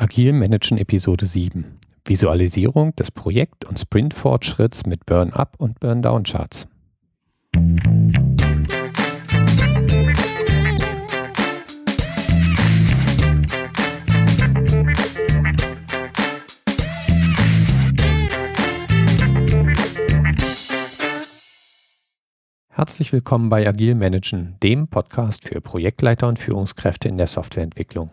Agil Managen Episode 7. Visualisierung des Projekt- und Sprint-Fortschritts mit Burn-Up und Burn-Down-Charts. Herzlich willkommen bei Agil Managen, dem Podcast für Projektleiter und Führungskräfte in der Softwareentwicklung.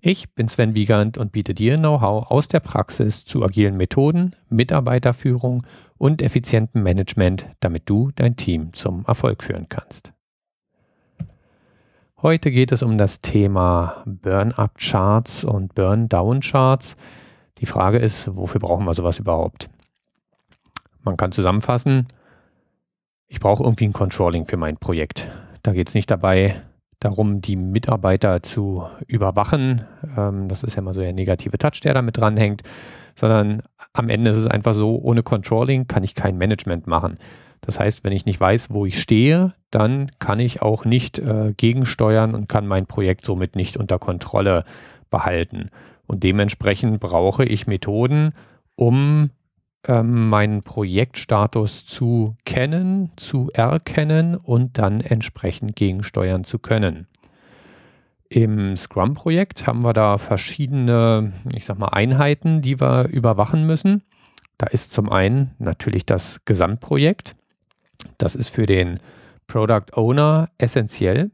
Ich bin Sven Wiegand und biete dir Know-how aus der Praxis zu agilen Methoden, Mitarbeiterführung und effizientem Management, damit du dein Team zum Erfolg führen kannst. Heute geht es um das Thema Burn-up-Charts und Burn-down-Charts. Die Frage ist, wofür brauchen wir sowas überhaupt? Man kann zusammenfassen, ich brauche irgendwie ein Controlling für mein Projekt. Da geht es nicht dabei, darum, die Mitarbeiter zu überwachen. Ähm, das ist ja immer so der negative Touch, der da mit dranhängt, sondern am Ende ist es einfach so, ohne Controlling kann ich kein Management machen. Das heißt, wenn ich nicht weiß, wo ich stehe, dann kann ich auch nicht äh, gegensteuern und kann mein Projekt somit nicht unter Kontrolle behalten. Und dementsprechend brauche ich Methoden, um ähm, meinen Projektstatus zu kennen, zu erkennen und dann entsprechend gegensteuern zu können. Im Scrum-Projekt haben wir da verschiedene, ich sag mal, Einheiten, die wir überwachen müssen. Da ist zum einen natürlich das Gesamtprojekt. Das ist für den Product Owner essentiell.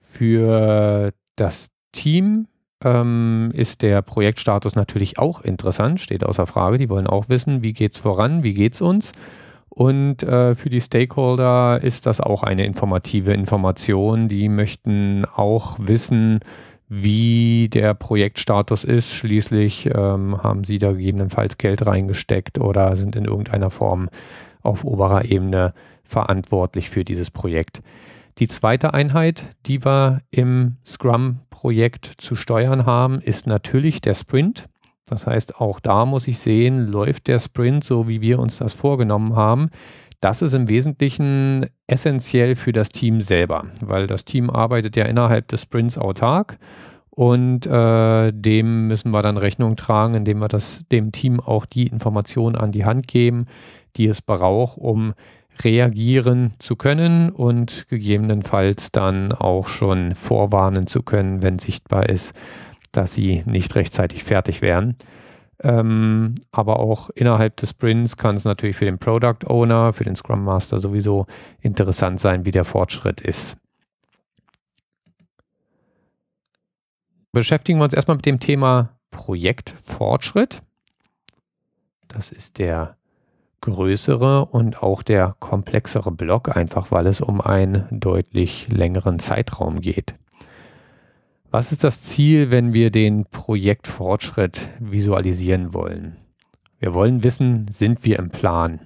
Für das Team ähm, ist der Projektstatus natürlich auch interessant, steht außer Frage. Die wollen auch wissen, wie geht es voran, wie geht es uns. Und äh, für die Stakeholder ist das auch eine informative Information. Die möchten auch wissen, wie der Projektstatus ist. Schließlich ähm, haben sie da gegebenenfalls Geld reingesteckt oder sind in irgendeiner Form auf oberer Ebene verantwortlich für dieses Projekt. Die zweite Einheit, die wir im Scrum-Projekt zu steuern haben, ist natürlich der Sprint. Das heißt, auch da muss ich sehen, läuft der Sprint so, wie wir uns das vorgenommen haben. Das ist im Wesentlichen essentiell für das Team selber, weil das Team arbeitet ja innerhalb des Sprints autark und äh, dem müssen wir dann Rechnung tragen, indem wir das, dem Team auch die Informationen an die Hand geben, die es braucht, um reagieren zu können und gegebenenfalls dann auch schon vorwarnen zu können, wenn sichtbar ist, dass sie nicht rechtzeitig fertig wären. Ähm, aber auch innerhalb des Sprints kann es natürlich für den Product Owner, für den Scrum Master sowieso interessant sein, wie der Fortschritt ist. Beschäftigen wir uns erstmal mit dem Thema Projektfortschritt. Das ist der größere und auch der komplexere Block, einfach weil es um einen deutlich längeren Zeitraum geht. Was ist das Ziel, wenn wir den Projektfortschritt visualisieren wollen? Wir wollen wissen, sind wir im Plan?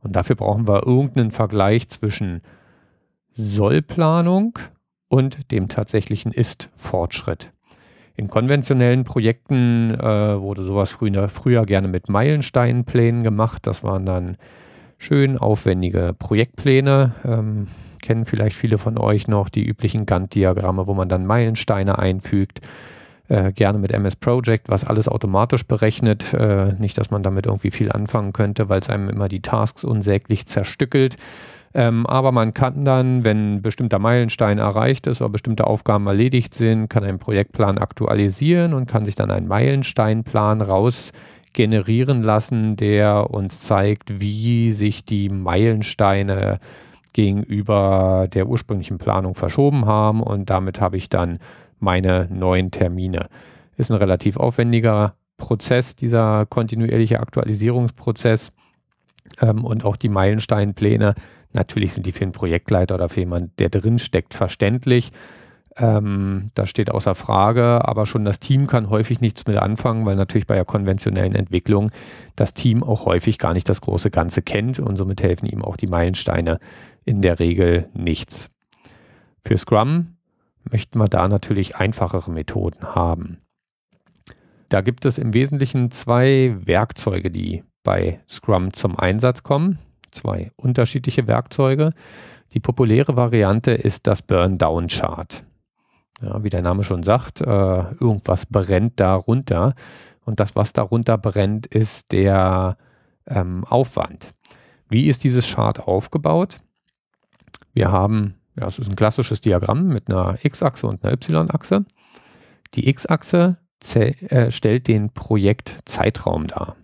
Und dafür brauchen wir irgendeinen Vergleich zwischen Sollplanung und dem tatsächlichen Ist-Fortschritt. In konventionellen Projekten äh, wurde sowas früher, früher gerne mit Meilensteinplänen gemacht. Das waren dann schön aufwendige Projektpläne. Ähm, kennen vielleicht viele von euch noch die üblichen Gantt-Diagramme, wo man dann Meilensteine einfügt. Äh, gerne mit MS Project, was alles automatisch berechnet. Äh, nicht, dass man damit irgendwie viel anfangen könnte, weil es einem immer die Tasks unsäglich zerstückelt. Ähm, aber man kann dann, wenn ein bestimmter Meilenstein erreicht ist oder bestimmte Aufgaben erledigt sind, kann einen Projektplan aktualisieren und kann sich dann einen Meilensteinplan raus generieren lassen, der uns zeigt, wie sich die Meilensteine gegenüber der ursprünglichen Planung verschoben haben und damit habe ich dann meine neuen Termine. Ist ein relativ aufwendiger Prozess, dieser kontinuierliche Aktualisierungsprozess ähm, und auch die Meilensteinpläne Natürlich sind die für einen Projektleiter oder für jemanden, der drin steckt, verständlich. Ähm, das steht außer Frage, aber schon das Team kann häufig nichts mit anfangen, weil natürlich bei der konventionellen Entwicklung das Team auch häufig gar nicht das große Ganze kennt und somit helfen ihm auch die Meilensteine in der Regel nichts. Für Scrum möchten wir da natürlich einfachere Methoden haben. Da gibt es im Wesentlichen zwei Werkzeuge, die bei Scrum zum Einsatz kommen zwei unterschiedliche Werkzeuge. Die populäre Variante ist das Burn-Down-Chart. Ja, wie der Name schon sagt, äh, irgendwas brennt darunter. Und das, was darunter brennt, ist der ähm, Aufwand. Wie ist dieses Chart aufgebaut? Wir haben, ja, es ist ein klassisches Diagramm mit einer X-Achse und einer Y-Achse. Die X-Achse äh, stellt den Projektzeitraum dar.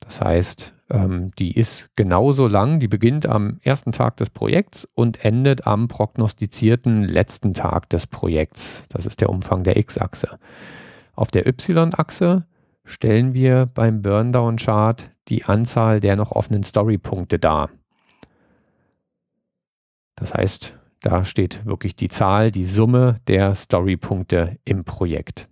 Das heißt, ähm, die ist genauso lang, die beginnt am ersten Tag des Projekts und endet am prognostizierten letzten Tag des Projekts. Das ist der Umfang der X-Achse. Auf der Y-Achse stellen wir beim Burndown-Chart die Anzahl der noch offenen Story-Punkte dar. Das heißt, da steht wirklich die Zahl, die Summe der Story-Punkte im Projekt.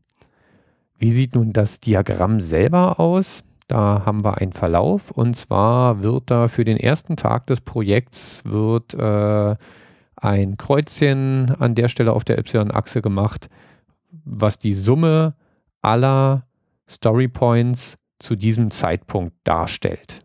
Wie sieht nun das Diagramm selber aus? Da haben wir einen Verlauf und zwar wird da für den ersten Tag des Projekts wird äh, ein Kreuzchen an der Stelle auf der Y-Achse gemacht, was die Summe aller Story Points zu diesem Zeitpunkt darstellt.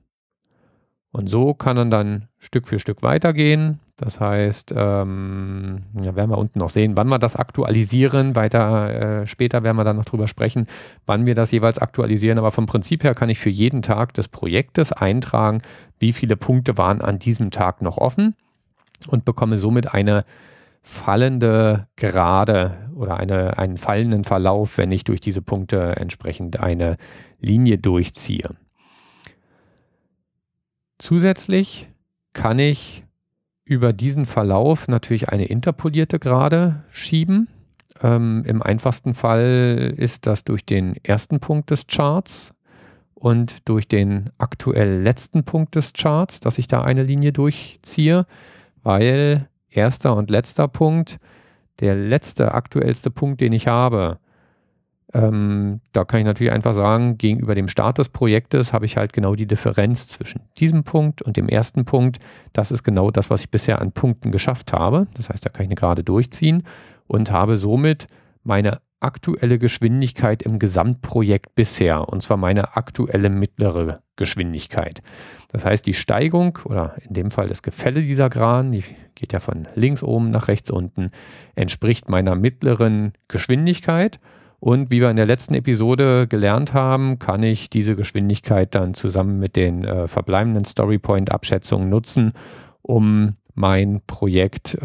Und so kann man dann Stück für Stück weitergehen. Das heißt, ähm, ja, werden wir unten noch sehen, wann wir das aktualisieren. Weiter äh, später werden wir dann noch drüber sprechen, wann wir das jeweils aktualisieren. Aber vom Prinzip her kann ich für jeden Tag des Projektes eintragen, wie viele Punkte waren an diesem Tag noch offen und bekomme somit eine fallende Gerade oder eine, einen fallenden Verlauf, wenn ich durch diese Punkte entsprechend eine Linie durchziehe. Zusätzlich kann ich über diesen Verlauf natürlich eine interpolierte Gerade schieben. Ähm, Im einfachsten Fall ist das durch den ersten Punkt des Charts und durch den aktuell letzten Punkt des Charts, dass ich da eine Linie durchziehe, weil erster und letzter Punkt, der letzte aktuellste Punkt, den ich habe, ähm, da kann ich natürlich einfach sagen, gegenüber dem Start des Projektes habe ich halt genau die Differenz zwischen diesem Punkt und dem ersten Punkt. Das ist genau das, was ich bisher an Punkten geschafft habe. Das heißt, da kann ich eine gerade durchziehen und habe somit meine aktuelle Geschwindigkeit im Gesamtprojekt bisher, und zwar meine aktuelle mittlere Geschwindigkeit. Das heißt, die Steigung oder in dem Fall das Gefälle dieser Gran, die geht ja von links oben nach rechts unten, entspricht meiner mittleren Geschwindigkeit. Und wie wir in der letzten Episode gelernt haben, kann ich diese Geschwindigkeit dann zusammen mit den äh, verbleibenden Storypoint-Abschätzungen nutzen, um mein Projekt äh,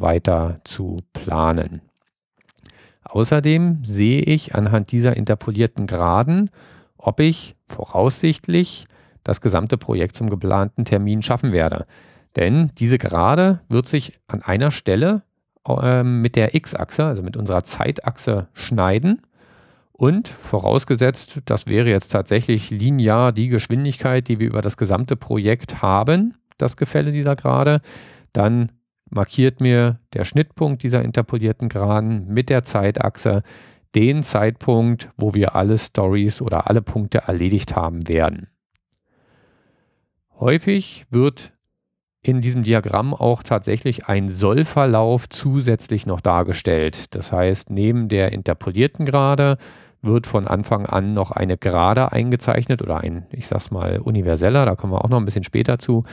weiter zu planen. Außerdem sehe ich anhand dieser interpolierten Graden, ob ich voraussichtlich das gesamte Projekt zum geplanten Termin schaffen werde. Denn diese Gerade wird sich an einer Stelle mit der X-Achse, also mit unserer Zeitachse schneiden. Und vorausgesetzt, das wäre jetzt tatsächlich linear die Geschwindigkeit, die wir über das gesamte Projekt haben, das Gefälle dieser Gerade, dann markiert mir der Schnittpunkt dieser interpolierten Geraden mit der Zeitachse den Zeitpunkt, wo wir alle Stories oder alle Punkte erledigt haben werden. Häufig wird in diesem Diagramm auch tatsächlich ein Sollverlauf zusätzlich noch dargestellt. Das heißt, neben der interpolierten Gerade wird von Anfang an noch eine Gerade eingezeichnet oder ein, ich sag's mal, universeller, da kommen wir auch noch ein bisschen später zu,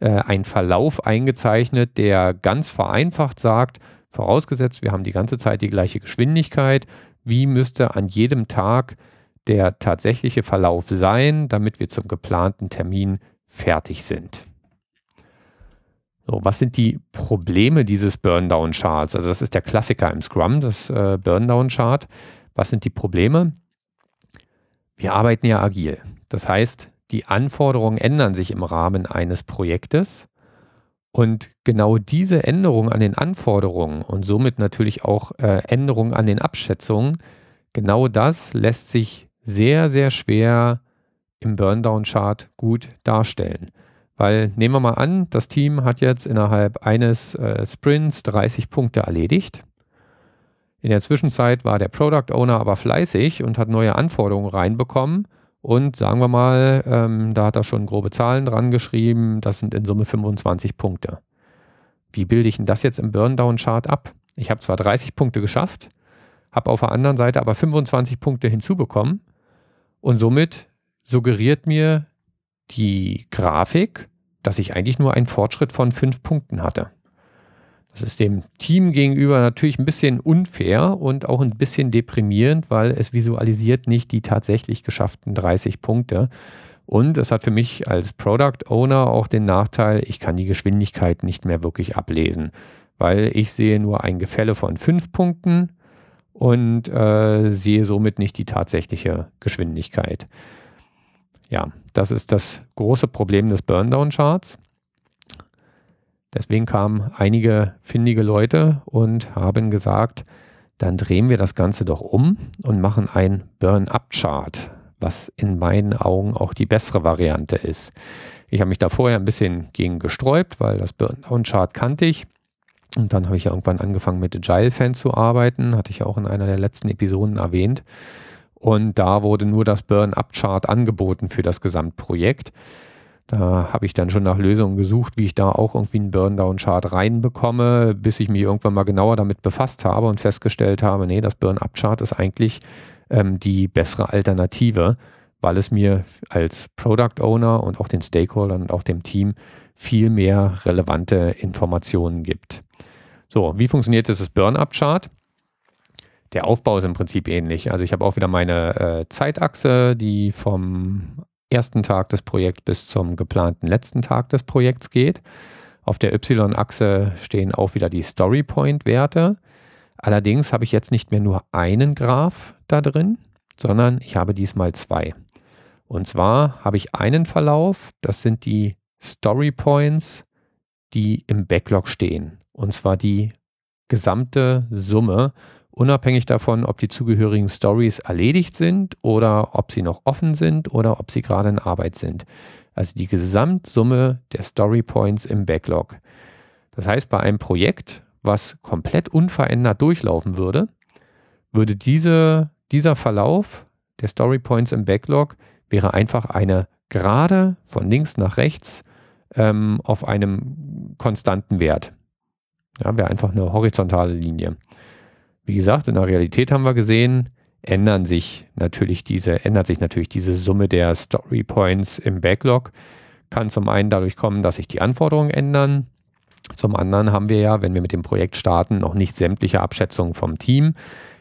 äh, ein Verlauf eingezeichnet, der ganz vereinfacht sagt, vorausgesetzt, wir haben die ganze Zeit die gleiche Geschwindigkeit, wie müsste an jedem Tag der tatsächliche Verlauf sein, damit wir zum geplanten Termin fertig sind. So, was sind die Probleme dieses Burndown-Charts? Also das ist der Klassiker im Scrum, das äh, Burndown-Chart. Was sind die Probleme? Wir arbeiten ja agil. Das heißt, die Anforderungen ändern sich im Rahmen eines Projektes. Und genau diese Änderungen an den Anforderungen und somit natürlich auch äh, Änderungen an den Abschätzungen, genau das lässt sich sehr, sehr schwer im Burndown-Chart gut darstellen. Weil nehmen wir mal an, das Team hat jetzt innerhalb eines äh, Sprints 30 Punkte erledigt. In der Zwischenzeit war der Product Owner aber fleißig und hat neue Anforderungen reinbekommen. Und sagen wir mal, ähm, da hat er schon grobe Zahlen dran geschrieben. Das sind in Summe 25 Punkte. Wie bilde ich denn das jetzt im Burndown-Chart ab? Ich habe zwar 30 Punkte geschafft, habe auf der anderen Seite aber 25 Punkte hinzubekommen. Und somit suggeriert mir die Grafik, dass ich eigentlich nur einen Fortschritt von fünf Punkten hatte. Das ist dem Team gegenüber natürlich ein bisschen unfair und auch ein bisschen deprimierend, weil es visualisiert nicht die tatsächlich geschafften 30 Punkte. Und es hat für mich als Product Owner auch den Nachteil, ich kann die Geschwindigkeit nicht mehr wirklich ablesen, weil ich sehe nur ein Gefälle von fünf Punkten und äh, sehe somit nicht die tatsächliche Geschwindigkeit. Ja, das ist das große Problem des Burndown-Charts. Deswegen kamen einige findige Leute und haben gesagt, dann drehen wir das Ganze doch um und machen ein Burn-Up-Chart, was in meinen Augen auch die bessere Variante ist. Ich habe mich da vorher ein bisschen gegen gesträubt, weil das Burn-Down-Chart kannte ich. Und dann habe ich ja irgendwann angefangen mit Agile Fan zu arbeiten, hatte ich auch in einer der letzten Episoden erwähnt. Und da wurde nur das Burn-Up-Chart angeboten für das Gesamtprojekt. Da habe ich dann schon nach Lösungen gesucht, wie ich da auch irgendwie einen Burn-Down-Chart reinbekomme, bis ich mich irgendwann mal genauer damit befasst habe und festgestellt habe, nee, das Burn-Up-Chart ist eigentlich ähm, die bessere Alternative, weil es mir als Product Owner und auch den Stakeholdern und auch dem Team viel mehr relevante Informationen gibt. So, wie funktioniert dieses Burn-Up-Chart? Der Aufbau ist im Prinzip ähnlich. Also ich habe auch wieder meine äh, Zeitachse, die vom ersten Tag des Projekts bis zum geplanten letzten Tag des Projekts geht. Auf der Y-Achse stehen auch wieder die Story Point Werte. Allerdings habe ich jetzt nicht mehr nur einen Graph da drin, sondern ich habe diesmal zwei. Und zwar habe ich einen Verlauf, das sind die Story Points, die im Backlog stehen. Und zwar die gesamte Summe unabhängig davon, ob die zugehörigen Stories erledigt sind oder ob sie noch offen sind oder ob sie gerade in Arbeit sind. Also die Gesamtsumme der Story Points im Backlog. Das heißt, bei einem Projekt, was komplett unverändert durchlaufen würde, würde diese, dieser Verlauf der Story Points im Backlog wäre einfach eine gerade von links nach rechts ähm, auf einem konstanten Wert. Ja, wäre einfach eine horizontale Linie. Wie gesagt, in der Realität haben wir gesehen, ändern sich natürlich diese, ändert sich natürlich diese Summe der Story Points im Backlog. Kann zum einen dadurch kommen, dass sich die Anforderungen ändern. Zum anderen haben wir ja, wenn wir mit dem Projekt starten, noch nicht sämtliche Abschätzungen vom Team.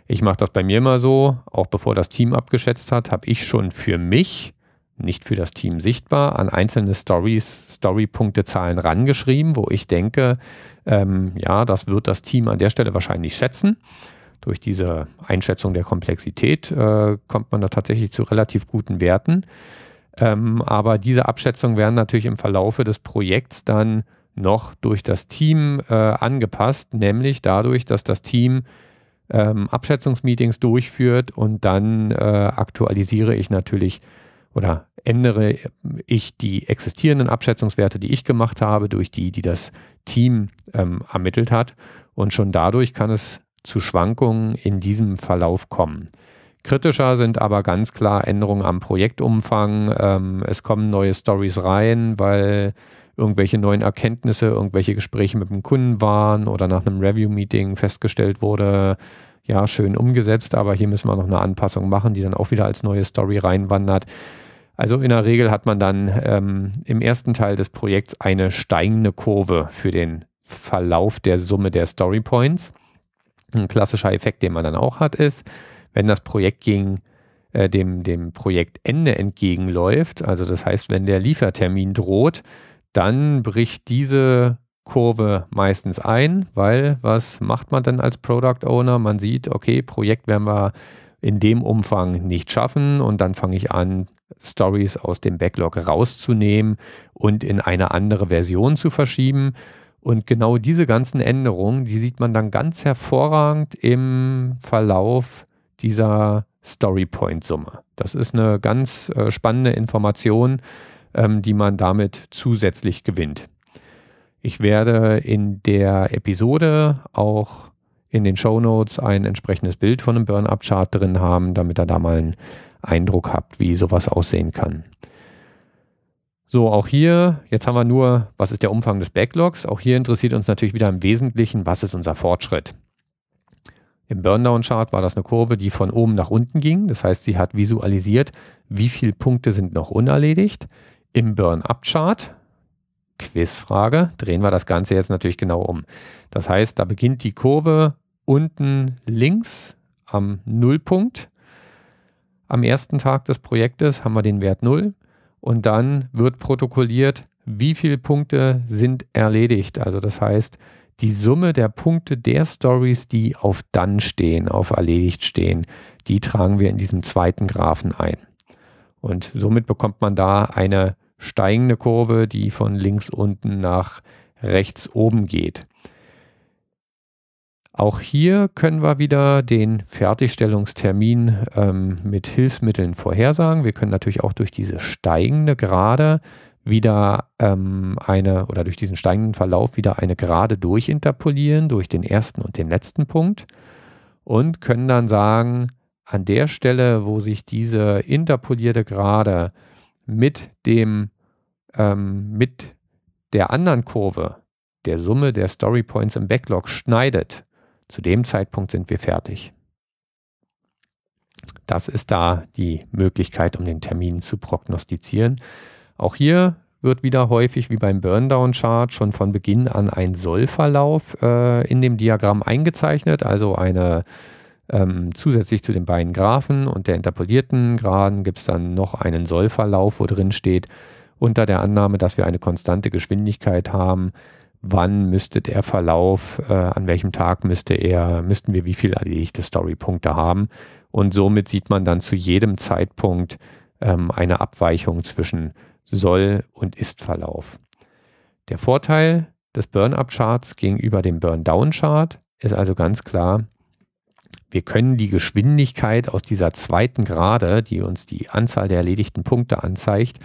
Ich mache das bei mir immer so, auch bevor das Team abgeschätzt hat, habe ich schon für mich, nicht für das Team sichtbar, an einzelne Stories, Story-Punkte-Zahlen rangeschrieben, wo ich denke, ähm, ja, das wird das Team an der Stelle wahrscheinlich schätzen durch diese Einschätzung der Komplexität äh, kommt man da tatsächlich zu relativ guten Werten. Ähm, aber diese Abschätzungen werden natürlich im Verlaufe des Projekts dann noch durch das Team äh, angepasst, nämlich dadurch, dass das Team ähm, Abschätzungsmeetings durchführt und dann äh, aktualisiere ich natürlich oder ändere ich die existierenden Abschätzungswerte, die ich gemacht habe, durch die, die das Team ähm, ermittelt hat. Und schon dadurch kann es zu Schwankungen in diesem Verlauf kommen. Kritischer sind aber ganz klar Änderungen am Projektumfang. Ähm, es kommen neue Stories rein, weil irgendwelche neuen Erkenntnisse, irgendwelche Gespräche mit dem Kunden waren oder nach einem Review-Meeting festgestellt wurde, ja, schön umgesetzt, aber hier müssen wir noch eine Anpassung machen, die dann auch wieder als neue Story reinwandert. Also in der Regel hat man dann ähm, im ersten Teil des Projekts eine steigende Kurve für den Verlauf der Summe der Story Points. Ein klassischer Effekt, den man dann auch hat, ist, wenn das Projekt gegen äh, dem, dem Projektende entgegenläuft, also das heißt, wenn der Liefertermin droht, dann bricht diese Kurve meistens ein, weil was macht man dann als Product Owner? Man sieht, okay, Projekt werden wir in dem Umfang nicht schaffen und dann fange ich an, Stories aus dem Backlog rauszunehmen und in eine andere Version zu verschieben. Und genau diese ganzen Änderungen, die sieht man dann ganz hervorragend im Verlauf dieser Story Point Summe. Das ist eine ganz äh, spannende Information, ähm, die man damit zusätzlich gewinnt. Ich werde in der Episode auch in den Show Notes ein entsprechendes Bild von einem Burn-Up-Chart drin haben, damit ihr da mal einen Eindruck habt, wie sowas aussehen kann. So, auch hier, jetzt haben wir nur, was ist der Umfang des Backlogs? Auch hier interessiert uns natürlich wieder im Wesentlichen, was ist unser Fortschritt? Im Burndown-Chart war das eine Kurve, die von oben nach unten ging. Das heißt, sie hat visualisiert, wie viele Punkte sind noch unerledigt. Im Burn-Up-Chart Quizfrage, drehen wir das Ganze jetzt natürlich genau um. Das heißt, da beginnt die Kurve unten links am Nullpunkt. Am ersten Tag des Projektes haben wir den Wert 0 und dann wird protokolliert, wie viele Punkte sind erledigt. Also das heißt, die Summe der Punkte der Stories, die auf dann stehen, auf erledigt stehen, die tragen wir in diesem zweiten Graphen ein. Und somit bekommt man da eine steigende Kurve, die von links unten nach rechts oben geht. Auch hier können wir wieder den Fertigstellungstermin ähm, mit Hilfsmitteln vorhersagen. Wir können natürlich auch durch diese steigende Gerade wieder ähm, eine oder durch diesen steigenden Verlauf wieder eine Gerade durchinterpolieren durch den ersten und den letzten Punkt und können dann sagen, an der Stelle, wo sich diese interpolierte Gerade mit dem ähm, mit der anderen Kurve der Summe der Story Points im Backlog schneidet, zu dem Zeitpunkt sind wir fertig. Das ist da die Möglichkeit, um den Termin zu prognostizieren. Auch hier wird wieder häufig wie beim Burndown-Chart schon von Beginn an ein Sollverlauf äh, in dem Diagramm eingezeichnet, also eine ähm, zusätzlich zu den beiden Graphen und der interpolierten Graden gibt es dann noch einen Sollverlauf, wo drin steht, unter der Annahme, dass wir eine konstante Geschwindigkeit haben, wann müsste der Verlauf, äh, an welchem Tag müsste er, müssten wir wie viele erledigte Storypunkte haben. Und somit sieht man dann zu jedem Zeitpunkt ähm, eine Abweichung zwischen Soll- und Ist-Verlauf. Der Vorteil des Burn-Up-Charts gegenüber dem Burn-Down-Chart ist also ganz klar, wir können die Geschwindigkeit aus dieser zweiten Gerade, die uns die Anzahl der erledigten Punkte anzeigt,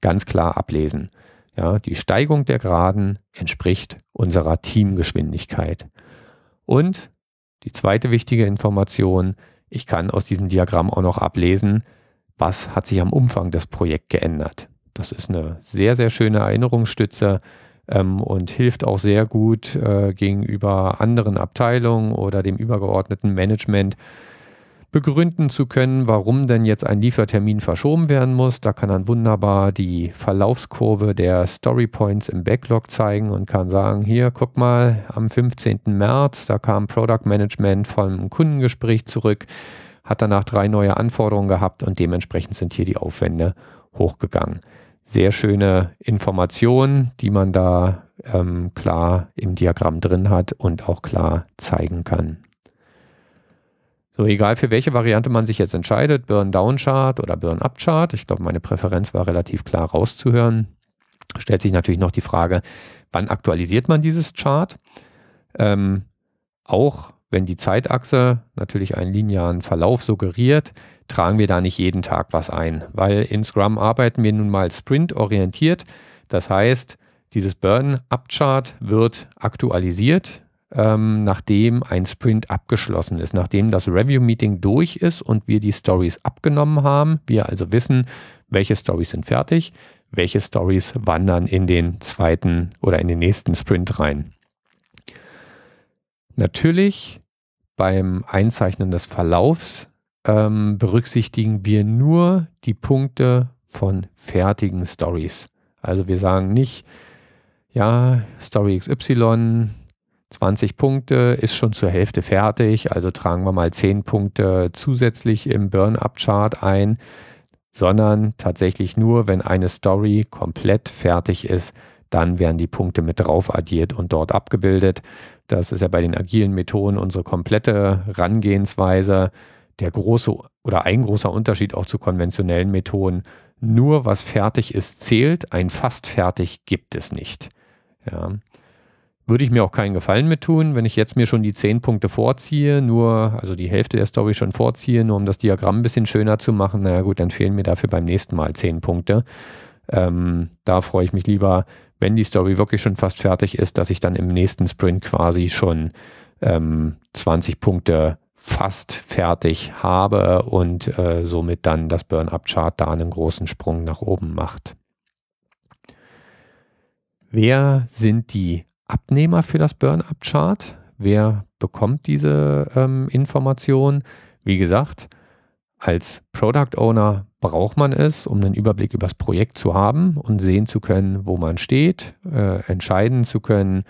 ganz klar ablesen. Ja, die Steigung der Geraden entspricht unserer Teamgeschwindigkeit. Und die zweite wichtige Information, ich kann aus diesem Diagramm auch noch ablesen, was hat sich am Umfang des Projekts geändert. Das ist eine sehr, sehr schöne Erinnerungsstütze ähm, und hilft auch sehr gut äh, gegenüber anderen Abteilungen oder dem übergeordneten Management begründen zu können, warum denn jetzt ein Liefertermin verschoben werden muss. Da kann dann wunderbar die Verlaufskurve der Story Points im Backlog zeigen und kann sagen, hier, guck mal, am 15. März, da kam Product Management vom Kundengespräch zurück, hat danach drei neue Anforderungen gehabt und dementsprechend sind hier die Aufwände hochgegangen sehr schöne Informationen, die man da ähm, klar im Diagramm drin hat und auch klar zeigen kann. So, egal für welche Variante man sich jetzt entscheidet, Burn-Down-Chart oder Burn-Up-Chart, ich glaube, meine Präferenz war relativ klar rauszuhören, stellt sich natürlich noch die Frage, wann aktualisiert man dieses Chart? Ähm, auch wenn die Zeitachse natürlich einen linearen Verlauf suggeriert, tragen wir da nicht jeden Tag was ein, weil in Scrum arbeiten wir nun mal sprint-orientiert. Das heißt, dieses Burn-Up-Chart wird aktualisiert, ähm, nachdem ein Sprint abgeschlossen ist, nachdem das Review-Meeting durch ist und wir die Stories abgenommen haben. Wir also wissen, welche Stories sind fertig, welche Stories wandern in den zweiten oder in den nächsten Sprint rein. Natürlich beim Einzeichnen des Verlaufs ähm, berücksichtigen wir nur die Punkte von fertigen Stories. Also wir sagen nicht, ja, Story XY, 20 Punkte, ist schon zur Hälfte fertig, also tragen wir mal 10 Punkte zusätzlich im Burn-Up-Chart ein, sondern tatsächlich nur, wenn eine Story komplett fertig ist, dann werden die Punkte mit drauf addiert und dort abgebildet. Das ist ja bei den agilen Methoden unsere komplette Rangehensweise der große oder ein großer Unterschied auch zu konventionellen Methoden. Nur was fertig ist, zählt. Ein fast fertig gibt es nicht. Ja. Würde ich mir auch keinen Gefallen mit tun, wenn ich jetzt mir schon die zehn Punkte vorziehe, nur, also die Hälfte der Story schon vorziehe, nur um das Diagramm ein bisschen schöner zu machen. Na gut, dann fehlen mir dafür beim nächsten Mal zehn Punkte. Ähm, da freue ich mich lieber, wenn die Story wirklich schon fast fertig ist, dass ich dann im nächsten Sprint quasi schon ähm, 20 Punkte fast fertig habe und äh, somit dann das Burn-Up-Chart da einen großen Sprung nach oben macht. Wer sind die Abnehmer für das Burn-Up-Chart? Wer bekommt diese ähm, Information? Wie gesagt, als Product Owner braucht man es, um einen Überblick über das Projekt zu haben und sehen zu können, wo man steht, äh, entscheiden zu können,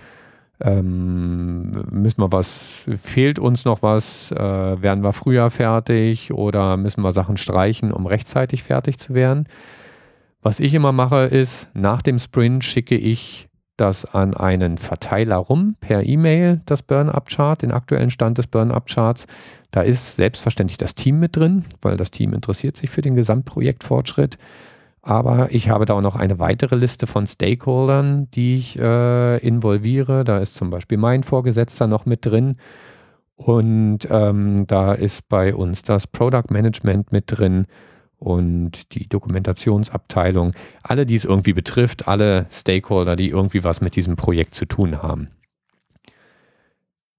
ähm, müssen wir was, fehlt uns noch was, äh, werden wir früher fertig oder müssen wir Sachen streichen, um rechtzeitig fertig zu werden. Was ich immer mache, ist, nach dem Sprint schicke ich das an einen Verteiler rum per E-Mail, das Burn-Up-Chart, den aktuellen Stand des Burn-Up-Charts. Da ist selbstverständlich das Team mit drin, weil das Team interessiert sich für den Gesamtprojektfortschritt. Aber ich habe da auch noch eine weitere Liste von Stakeholdern, die ich äh, involviere. Da ist zum Beispiel mein Vorgesetzter noch mit drin. Und ähm, da ist bei uns das Product Management mit drin und die Dokumentationsabteilung. Alle, die es irgendwie betrifft, alle Stakeholder, die irgendwie was mit diesem Projekt zu tun haben.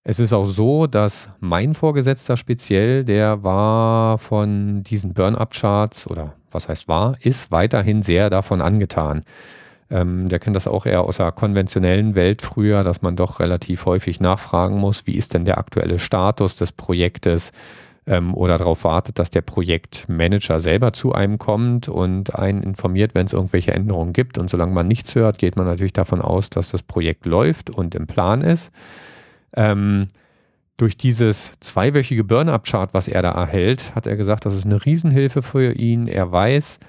Es ist auch so, dass mein Vorgesetzter speziell, der war von diesen Burn-Up-Charts oder was heißt war, ist weiterhin sehr davon angetan. Ähm, der kennt das auch eher aus der konventionellen Welt früher, dass man doch relativ häufig nachfragen muss, wie ist denn der aktuelle Status des Projektes ähm, oder darauf wartet, dass der Projektmanager selber zu einem kommt und einen informiert, wenn es irgendwelche Änderungen gibt. Und solange man nichts hört, geht man natürlich davon aus, dass das Projekt läuft und im Plan ist. Ähm, durch dieses zweiwöchige Burn-Up-Chart, was er da erhält, hat er gesagt, das ist eine Riesenhilfe für ihn. Er weiß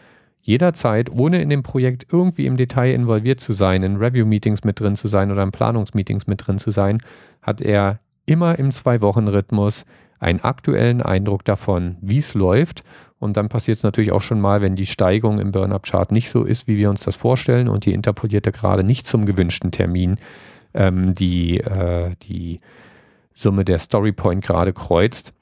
jederzeit, ohne in dem Projekt irgendwie im Detail involviert zu sein, in Review-Meetings mit drin zu sein oder in Planungsmeetings mit drin zu sein, hat er immer im Zwei-Wochen-Rhythmus einen aktuellen Eindruck davon, wie es läuft. Und dann passiert es natürlich auch schon mal, wenn die Steigung im Burn-Up-Chart nicht so ist, wie wir uns das vorstellen und die interpolierte gerade nicht zum gewünschten Termin ähm, die, äh, die Summe der Storypoint gerade kreuzt,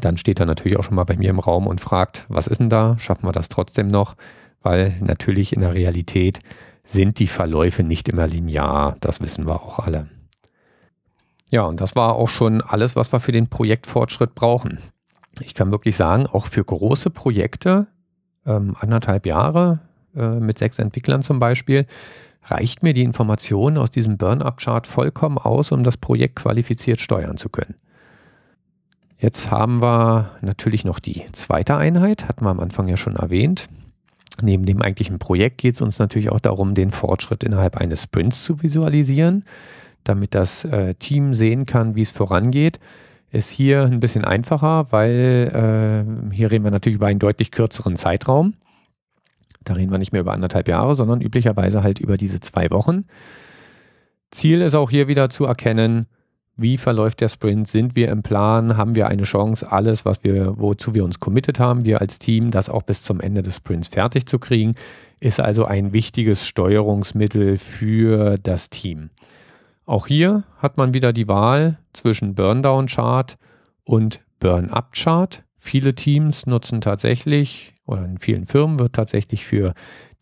dann steht er natürlich auch schon mal bei mir im Raum und fragt, was ist denn da? Schaffen wir das trotzdem noch? Weil natürlich in der Realität sind die Verläufe nicht immer linear. Das wissen wir auch alle. Ja, und das war auch schon alles, was wir für den Projektfortschritt brauchen. Ich kann wirklich sagen, auch für große Projekte, ähm, anderthalb Jahre äh, mit sechs Entwicklern zum Beispiel, reicht mir die Information aus diesem Burn-Up-Chart vollkommen aus, um das Projekt qualifiziert steuern zu können. Jetzt haben wir natürlich noch die zweite Einheit, hatten wir am Anfang ja schon erwähnt. Neben dem eigentlichen Projekt geht es uns natürlich auch darum, den Fortschritt innerhalb eines Sprints zu visualisieren, damit das äh, Team sehen kann, wie es vorangeht. Ist hier ein bisschen einfacher, weil äh, hier reden wir natürlich über einen deutlich kürzeren Zeitraum. Da reden wir nicht mehr über anderthalb Jahre, sondern üblicherweise halt über diese zwei Wochen. Ziel ist auch hier wieder zu erkennen, wie verläuft der Sprint? Sind wir im Plan? Haben wir eine Chance, alles, was wir, wozu wir uns committed haben, wir als Team, das auch bis zum Ende des Sprints fertig zu kriegen? Ist also ein wichtiges Steuerungsmittel für das Team. Auch hier hat man wieder die Wahl zwischen Burndown-Chart und Burn-Up-Chart. Viele Teams nutzen tatsächlich oder in vielen Firmen wird tatsächlich für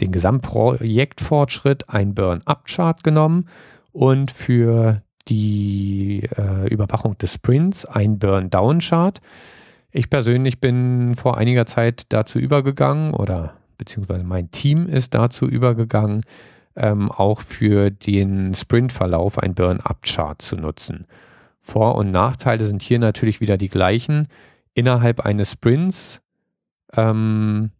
den Gesamtprojektfortschritt ein Burn-Up-Chart genommen und für die äh, Überwachung des Sprints ein Burn-Down-Chart. Ich persönlich bin vor einiger Zeit dazu übergegangen oder beziehungsweise mein Team ist dazu übergegangen, ähm, auch für den Sprint-Verlauf ein Burn-Up-Chart zu nutzen. Vor- und Nachteile sind hier natürlich wieder die gleichen. Innerhalb eines Sprints ähm,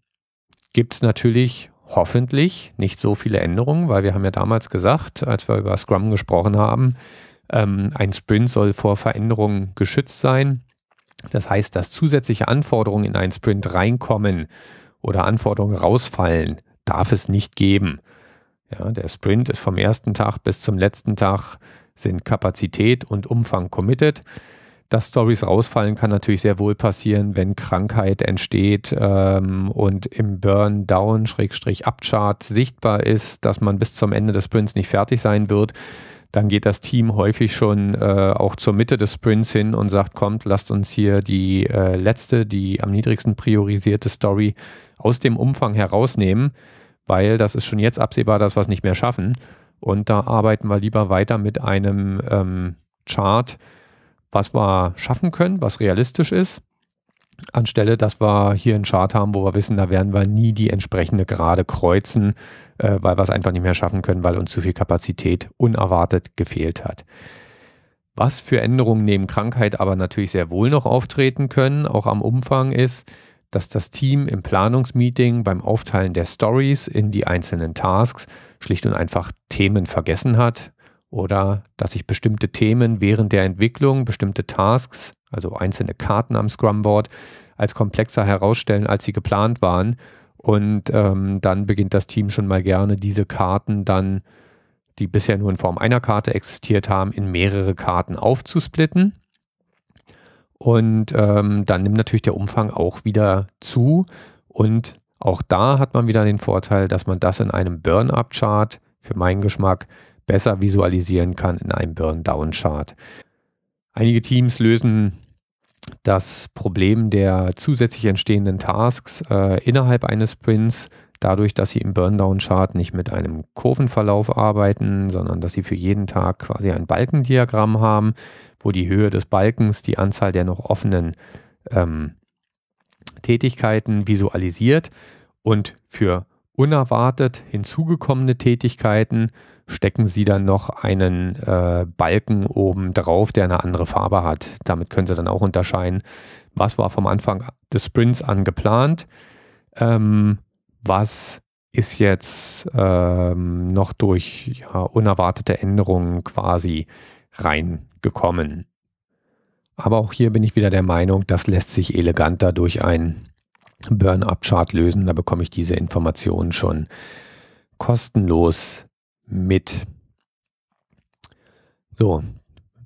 gibt es natürlich hoffentlich nicht so viele Änderungen, weil wir haben ja damals gesagt, als wir über Scrum gesprochen haben, ähm, ein Sprint soll vor Veränderungen geschützt sein. Das heißt, dass zusätzliche Anforderungen in einen Sprint reinkommen oder Anforderungen rausfallen, darf es nicht geben. Ja, der Sprint ist vom ersten Tag bis zum letzten Tag sind Kapazität und Umfang committed dass Stories rausfallen, kann natürlich sehr wohl passieren, wenn Krankheit entsteht ähm, und im Burn-Down, Schrägstrich Upchart sichtbar ist, dass man bis zum Ende des Sprints nicht fertig sein wird. Dann geht das Team häufig schon äh, auch zur Mitte des Sprints hin und sagt, kommt, lasst uns hier die äh, letzte, die am niedrigsten priorisierte Story aus dem Umfang herausnehmen, weil das ist schon jetzt absehbar, dass wir es nicht mehr schaffen. Und da arbeiten wir lieber weiter mit einem ähm, Chart, was wir schaffen können, was realistisch ist, anstelle, dass wir hier einen Chart haben, wo wir wissen, da werden wir nie die entsprechende Gerade kreuzen, äh, weil wir es einfach nicht mehr schaffen können, weil uns zu viel Kapazität unerwartet gefehlt hat. Was für Änderungen neben Krankheit aber natürlich sehr wohl noch auftreten können, auch am Umfang ist, dass das Team im Planungsmeeting beim Aufteilen der Stories in die einzelnen Tasks schlicht und einfach Themen vergessen hat oder dass sich bestimmte Themen während der Entwicklung, bestimmte Tasks, also einzelne Karten am Scrum-Board, als komplexer herausstellen, als sie geplant waren. Und ähm, dann beginnt das Team schon mal gerne, diese Karten dann, die bisher nur in Form einer Karte existiert haben, in mehrere Karten aufzusplitten. Und ähm, dann nimmt natürlich der Umfang auch wieder zu. Und auch da hat man wieder den Vorteil, dass man das in einem Burn-Up-Chart für meinen Geschmack besser visualisieren kann in einem Burn-Down-Chart. Einige Teams lösen das Problem der zusätzlich entstehenden Tasks äh, innerhalb eines Sprints dadurch, dass sie im Burndown-Chart nicht mit einem Kurvenverlauf arbeiten, sondern dass sie für jeden Tag quasi ein Balkendiagramm haben, wo die Höhe des Balkens die Anzahl der noch offenen ähm, Tätigkeiten visualisiert und für unerwartet hinzugekommene Tätigkeiten stecken sie dann noch einen äh, Balken oben drauf, der eine andere Farbe hat. Damit können sie dann auch unterscheiden, was war vom Anfang des Sprints an geplant, ähm, was ist jetzt ähm, noch durch ja, unerwartete Änderungen quasi reingekommen. Aber auch hier bin ich wieder der Meinung, das lässt sich eleganter durch ein Burn-Up-Chart lösen. Da bekomme ich diese Informationen schon kostenlos mit. So,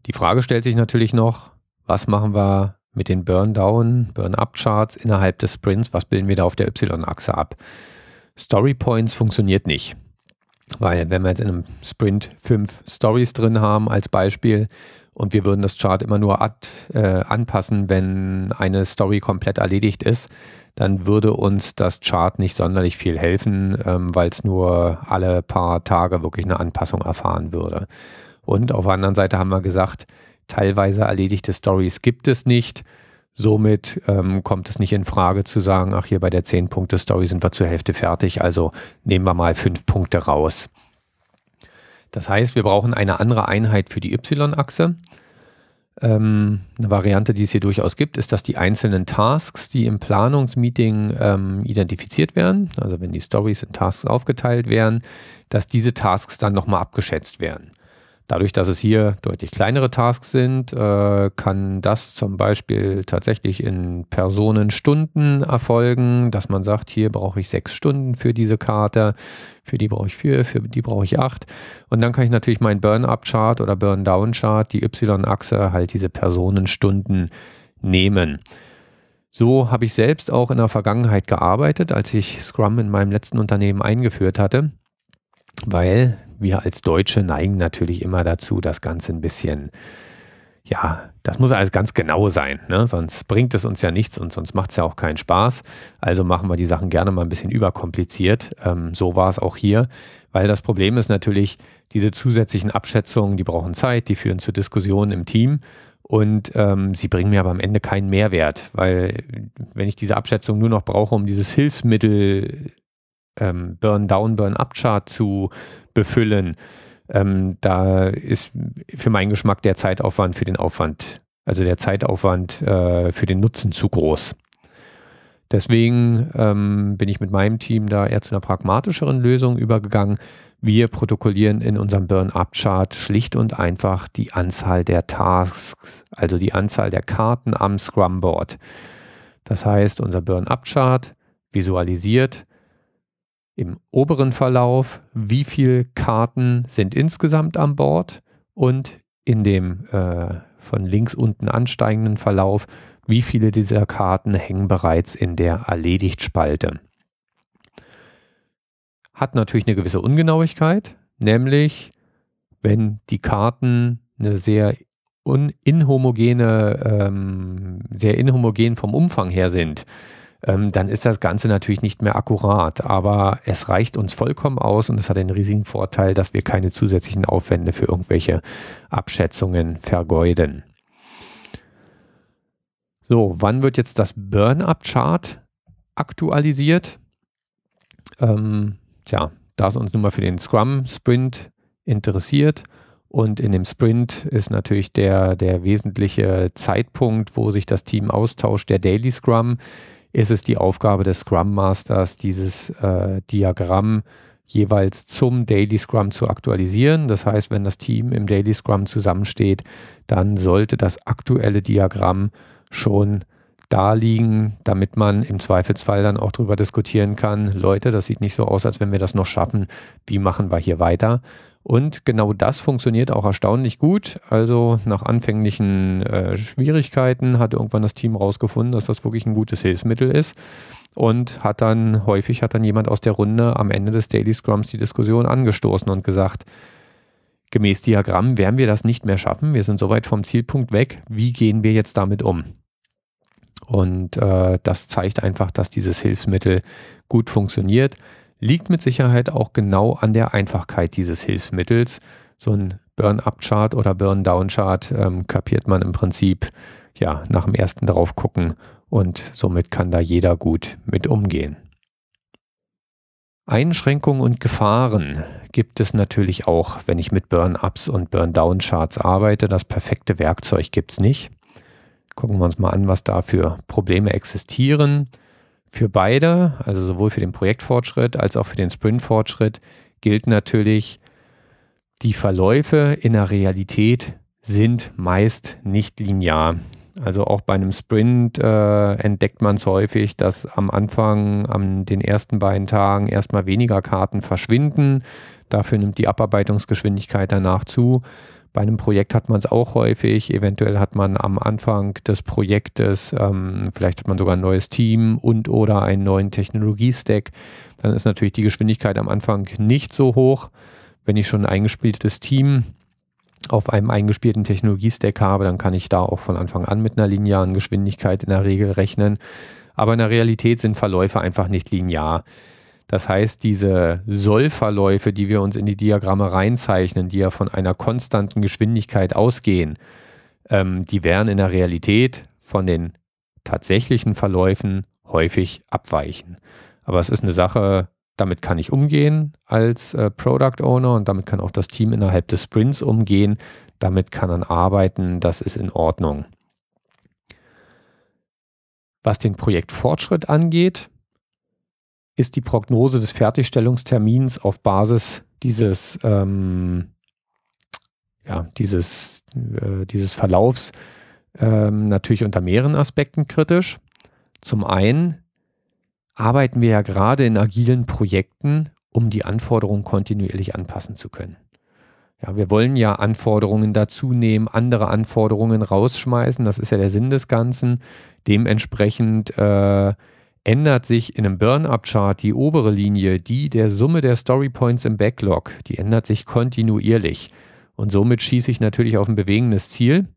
die Frage stellt sich natürlich noch, was machen wir mit den Burn-Down, Burn-Up-Charts innerhalb des Sprints? Was bilden wir da auf der Y-Achse ab? Story Points funktioniert nicht. Weil wenn wir jetzt in einem Sprint fünf Stories drin haben als Beispiel und wir würden das Chart immer nur ad, äh, anpassen, wenn eine Story komplett erledigt ist, dann würde uns das Chart nicht sonderlich viel helfen, ähm, weil es nur alle paar Tage wirklich eine Anpassung erfahren würde. Und auf der anderen Seite haben wir gesagt, teilweise erledigte Stories gibt es nicht. Somit ähm, kommt es nicht in Frage zu sagen, ach hier bei der 10-Punkte-Story sind wir zur Hälfte fertig, also nehmen wir mal 5 Punkte raus. Das heißt, wir brauchen eine andere Einheit für die Y-Achse. Ähm, eine Variante, die es hier durchaus gibt, ist, dass die einzelnen Tasks, die im Planungsmeeting ähm, identifiziert werden, also wenn die Stories in Tasks aufgeteilt werden, dass diese Tasks dann nochmal abgeschätzt werden. Dadurch, dass es hier deutlich kleinere Tasks sind, äh, kann das zum Beispiel tatsächlich in Personenstunden erfolgen, dass man sagt, hier brauche ich sechs Stunden für diese Karte, für die brauche ich vier, für die brauche ich acht. Und dann kann ich natürlich meinen Burn-Up-Chart oder Burn-Down-Chart, die Y-Achse, halt diese Personenstunden nehmen. So habe ich selbst auch in der Vergangenheit gearbeitet, als ich Scrum in meinem letzten Unternehmen eingeführt hatte, weil wir als Deutsche neigen natürlich immer dazu, das Ganze ein bisschen, ja, das muss alles ganz genau sein, ne? sonst bringt es uns ja nichts und sonst macht es ja auch keinen Spaß. Also machen wir die Sachen gerne mal ein bisschen überkompliziert. Ähm, so war es auch hier, weil das Problem ist natürlich, diese zusätzlichen Abschätzungen, die brauchen Zeit, die führen zu Diskussionen im Team und ähm, sie bringen mir aber am Ende keinen Mehrwert, weil wenn ich diese Abschätzung nur noch brauche, um dieses Hilfsmittel ähm, Burn-Down, Burn-Up-Chart zu befüllen, ähm, da ist für meinen Geschmack der Zeitaufwand für den Aufwand, also der Zeitaufwand äh, für den Nutzen zu groß. Deswegen ähm, bin ich mit meinem Team da eher zu einer pragmatischeren Lösung übergegangen. Wir protokollieren in unserem Burn-Up-Chart schlicht und einfach die Anzahl der Tasks, also die Anzahl der Karten am Scrum-Board. Das heißt, unser Burn-Up-Chart visualisiert im oberen Verlauf, wie viele Karten sind insgesamt an Bord und in dem äh, von links unten ansteigenden Verlauf, wie viele dieser Karten hängen bereits in der Erledigt-Spalte. Hat natürlich eine gewisse Ungenauigkeit, nämlich wenn die Karten eine sehr inhomogene, ähm, sehr inhomogen vom Umfang her sind, ähm, dann ist das Ganze natürlich nicht mehr akkurat. Aber es reicht uns vollkommen aus und es hat den riesigen Vorteil, dass wir keine zusätzlichen Aufwände für irgendwelche Abschätzungen vergeuden. So, wann wird jetzt das Burn-Up-Chart aktualisiert? Ähm, tja, da es uns nun mal für den Scrum-Sprint interessiert und in dem Sprint ist natürlich der, der wesentliche Zeitpunkt, wo sich das Team austauscht, der Daily Scrum. Ist es die Aufgabe des Scrum Masters, dieses äh, Diagramm jeweils zum Daily Scrum zu aktualisieren. Das heißt, wenn das Team im Daily Scrum zusammensteht, dann sollte das aktuelle Diagramm schon da liegen, damit man im Zweifelsfall dann auch darüber diskutieren kann, Leute, das sieht nicht so aus, als wenn wir das noch schaffen, wie machen wir hier weiter? Und genau das funktioniert auch erstaunlich gut. Also nach anfänglichen äh, Schwierigkeiten hat irgendwann das Team rausgefunden, dass das wirklich ein gutes Hilfsmittel ist und hat dann häufig hat dann jemand aus der Runde am Ende des Daily Scrums die Diskussion angestoßen und gesagt, gemäß Diagramm werden wir das nicht mehr schaffen. Wir sind so weit vom Zielpunkt weg. Wie gehen wir jetzt damit um? Und äh, das zeigt einfach, dass dieses Hilfsmittel gut funktioniert. Liegt mit Sicherheit auch genau an der Einfachkeit dieses Hilfsmittels. So ein Burn-Up-Chart oder Burn-Down-Chart ähm, kapiert man im Prinzip ja nach dem ersten drauf gucken und somit kann da jeder gut mit umgehen. Einschränkungen und Gefahren gibt es natürlich auch, wenn ich mit Burn-Ups und Burn-Down-Charts arbeite. Das perfekte Werkzeug gibt es nicht. Gucken wir uns mal an, was da für Probleme existieren. Für beide, also sowohl für den Projektfortschritt als auch für den Sprintfortschritt, gilt natürlich, die Verläufe in der Realität sind meist nicht linear. Also auch bei einem Sprint äh, entdeckt man es häufig, dass am Anfang, an den ersten beiden Tagen erstmal weniger Karten verschwinden. Dafür nimmt die Abarbeitungsgeschwindigkeit danach zu. Bei einem Projekt hat man es auch häufig. Eventuell hat man am Anfang des Projektes, ähm, vielleicht hat man sogar ein neues Team und oder einen neuen Technologiestack. Dann ist natürlich die Geschwindigkeit am Anfang nicht so hoch. Wenn ich schon ein eingespieltes Team auf einem eingespielten Technologiestack habe, dann kann ich da auch von Anfang an mit einer linearen Geschwindigkeit in der Regel rechnen. Aber in der Realität sind Verläufe einfach nicht linear. Das heißt, diese Sollverläufe, die wir uns in die Diagramme reinzeichnen, die ja von einer konstanten Geschwindigkeit ausgehen, ähm, die werden in der Realität von den tatsächlichen Verläufen häufig abweichen. Aber es ist eine Sache, damit kann ich umgehen als äh, Product Owner und damit kann auch das Team innerhalb des Sprints umgehen. Damit kann man arbeiten, das ist in Ordnung. Was den Projektfortschritt angeht, ist die Prognose des Fertigstellungstermins auf Basis dieses, ähm, ja, dieses, äh, dieses Verlaufs ähm, natürlich unter mehreren Aspekten kritisch. Zum einen arbeiten wir ja gerade in agilen Projekten, um die Anforderungen kontinuierlich anpassen zu können. Ja, wir wollen ja Anforderungen dazu nehmen, andere Anforderungen rausschmeißen. Das ist ja der Sinn des Ganzen. Dementsprechend äh, ändert sich in einem Burn-Up-Chart die obere Linie, die der Summe der Storypoints im Backlog, die ändert sich kontinuierlich. Und somit schieße ich natürlich auf ein bewegendes Ziel.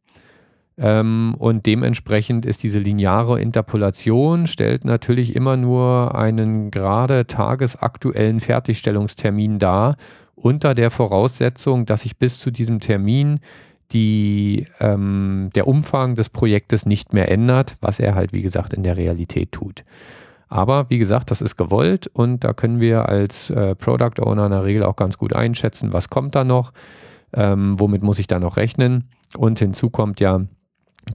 Ähm, und dementsprechend ist diese lineare Interpolation, stellt natürlich immer nur einen gerade tagesaktuellen Fertigstellungstermin dar, unter der Voraussetzung, dass ich bis zu diesem Termin die, ähm, der Umfang des Projektes nicht mehr ändert, was er halt, wie gesagt, in der Realität tut. Aber wie gesagt, das ist gewollt und da können wir als äh, Product Owner in der Regel auch ganz gut einschätzen, was kommt da noch, ähm, womit muss ich da noch rechnen. Und hinzu kommt ja,